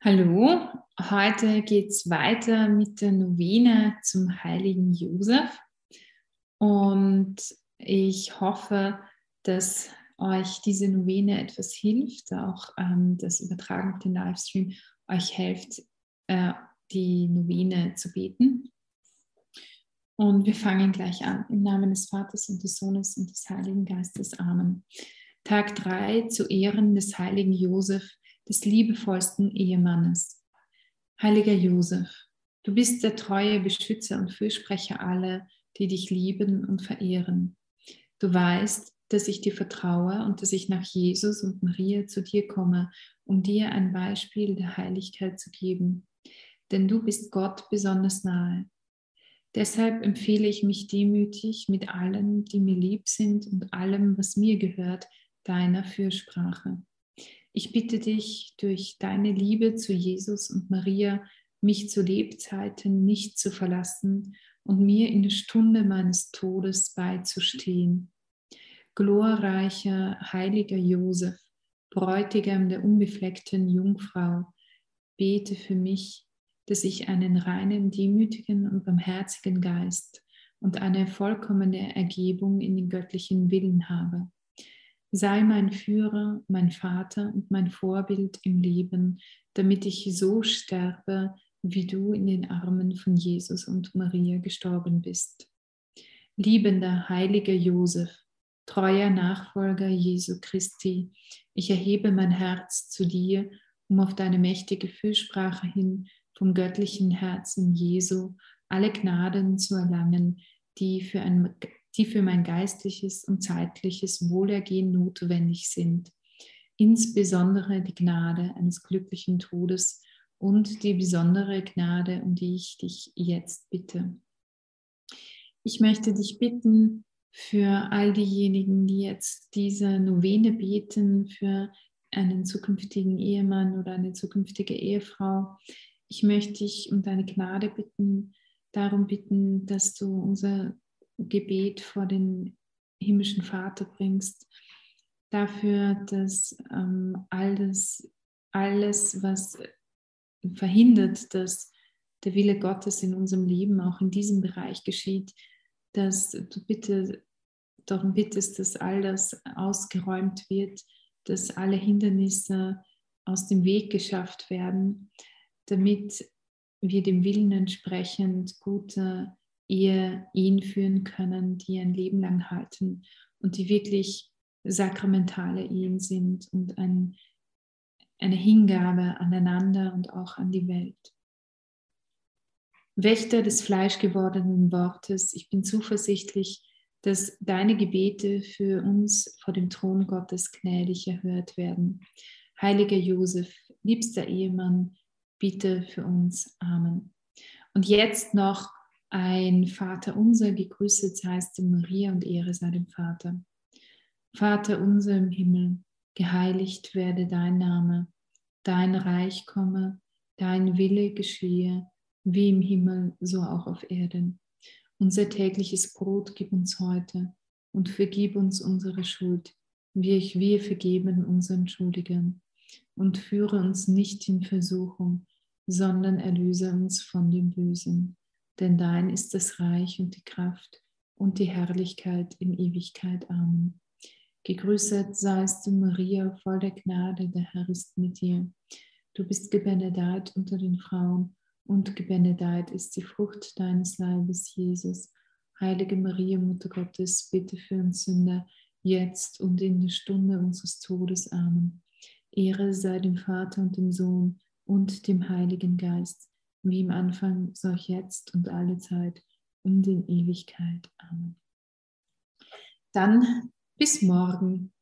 Hallo, heute geht es weiter mit der Novene zum heiligen Josef und ich hoffe, dass euch diese Novene etwas hilft, auch ähm, das Übertragen mit dem Livestream euch hilft, äh, die Novene zu beten. Und wir fangen gleich an. Im Namen des Vaters und des Sohnes und des Heiligen Geistes. Amen. Tag 3 zu Ehren des heiligen Josef des liebevollsten Ehemannes. Heiliger Josef, du bist der treue Beschützer und Fürsprecher aller, die dich lieben und verehren. Du weißt, dass ich dir vertraue und dass ich nach Jesus und Maria zu dir komme, um dir ein Beispiel der Heiligkeit zu geben. Denn du bist Gott besonders nahe. Deshalb empfehle ich mich demütig mit allen, die mir lieb sind und allem, was mir gehört, deiner Fürsprache. Ich bitte dich durch deine Liebe zu Jesus und Maria, mich zu Lebzeiten nicht zu verlassen und mir in der Stunde meines Todes beizustehen. Glorreicher, heiliger Josef, Bräutigam der unbefleckten Jungfrau, bete für mich, dass ich einen reinen, demütigen und barmherzigen Geist und eine vollkommene Ergebung in den göttlichen Willen habe. Sei mein Führer, mein Vater und mein Vorbild im Leben, damit ich so sterbe, wie du in den Armen von Jesus und Maria gestorben bist. Liebender, heiliger Josef, treuer Nachfolger Jesu Christi, ich erhebe mein Herz zu dir, um auf deine mächtige Fürsprache hin vom göttlichen Herzen Jesu alle Gnaden zu erlangen, die für ein die für mein geistliches und zeitliches Wohlergehen notwendig sind, insbesondere die Gnade eines glücklichen Todes und die besondere Gnade, um die ich dich jetzt bitte. Ich möchte dich bitten, für all diejenigen, die jetzt diese Novene beten, für einen zukünftigen Ehemann oder eine zukünftige Ehefrau, ich möchte dich um deine Gnade bitten, darum bitten, dass du unser Gebet vor den himmlischen Vater bringst, dafür, dass ähm, alles, alles, was verhindert, dass der Wille Gottes in unserem Leben auch in diesem Bereich geschieht, dass du bitte darum bittest, dass all das ausgeräumt wird, dass alle Hindernisse aus dem Weg geschafft werden, damit wir dem Willen entsprechend gute Ehe, Ehen führen können, die ein Leben lang halten und die wirklich sakramentale Ehen sind und ein, eine Hingabe aneinander und auch an die Welt. Wächter des fleischgewordenen Wortes, ich bin zuversichtlich, dass deine Gebete für uns vor dem Thron Gottes gnädig erhört werden. Heiliger Josef, liebster Ehemann, bitte für uns. Amen. Und jetzt noch ein Vater unser, gegrüßet seist du Maria und Ehre sei dem Vater. Vater unser im Himmel, geheiligt werde dein Name, dein Reich komme, dein Wille geschehe, wie im Himmel, so auch auf Erden. Unser tägliches Brot gib uns heute und vergib uns unsere Schuld, wie ich wir vergeben unseren Schuldigern. Und führe uns nicht in Versuchung, sondern erlöse uns von dem Bösen denn dein ist das Reich und die Kraft und die Herrlichkeit in Ewigkeit. Amen. Gegrüßet seist du, Maria, voll der Gnade, der Herr ist mit dir. Du bist gebenedeit unter den Frauen und gebenedeit ist die Frucht deines Leibes, Jesus. Heilige Maria, Mutter Gottes, bitte für uns Sünder, jetzt und in der Stunde unseres Todes. Amen. Ehre sei dem Vater und dem Sohn und dem Heiligen Geist wie im Anfang, so auch jetzt und alle Zeit und in Ewigkeit. Amen. Dann bis morgen.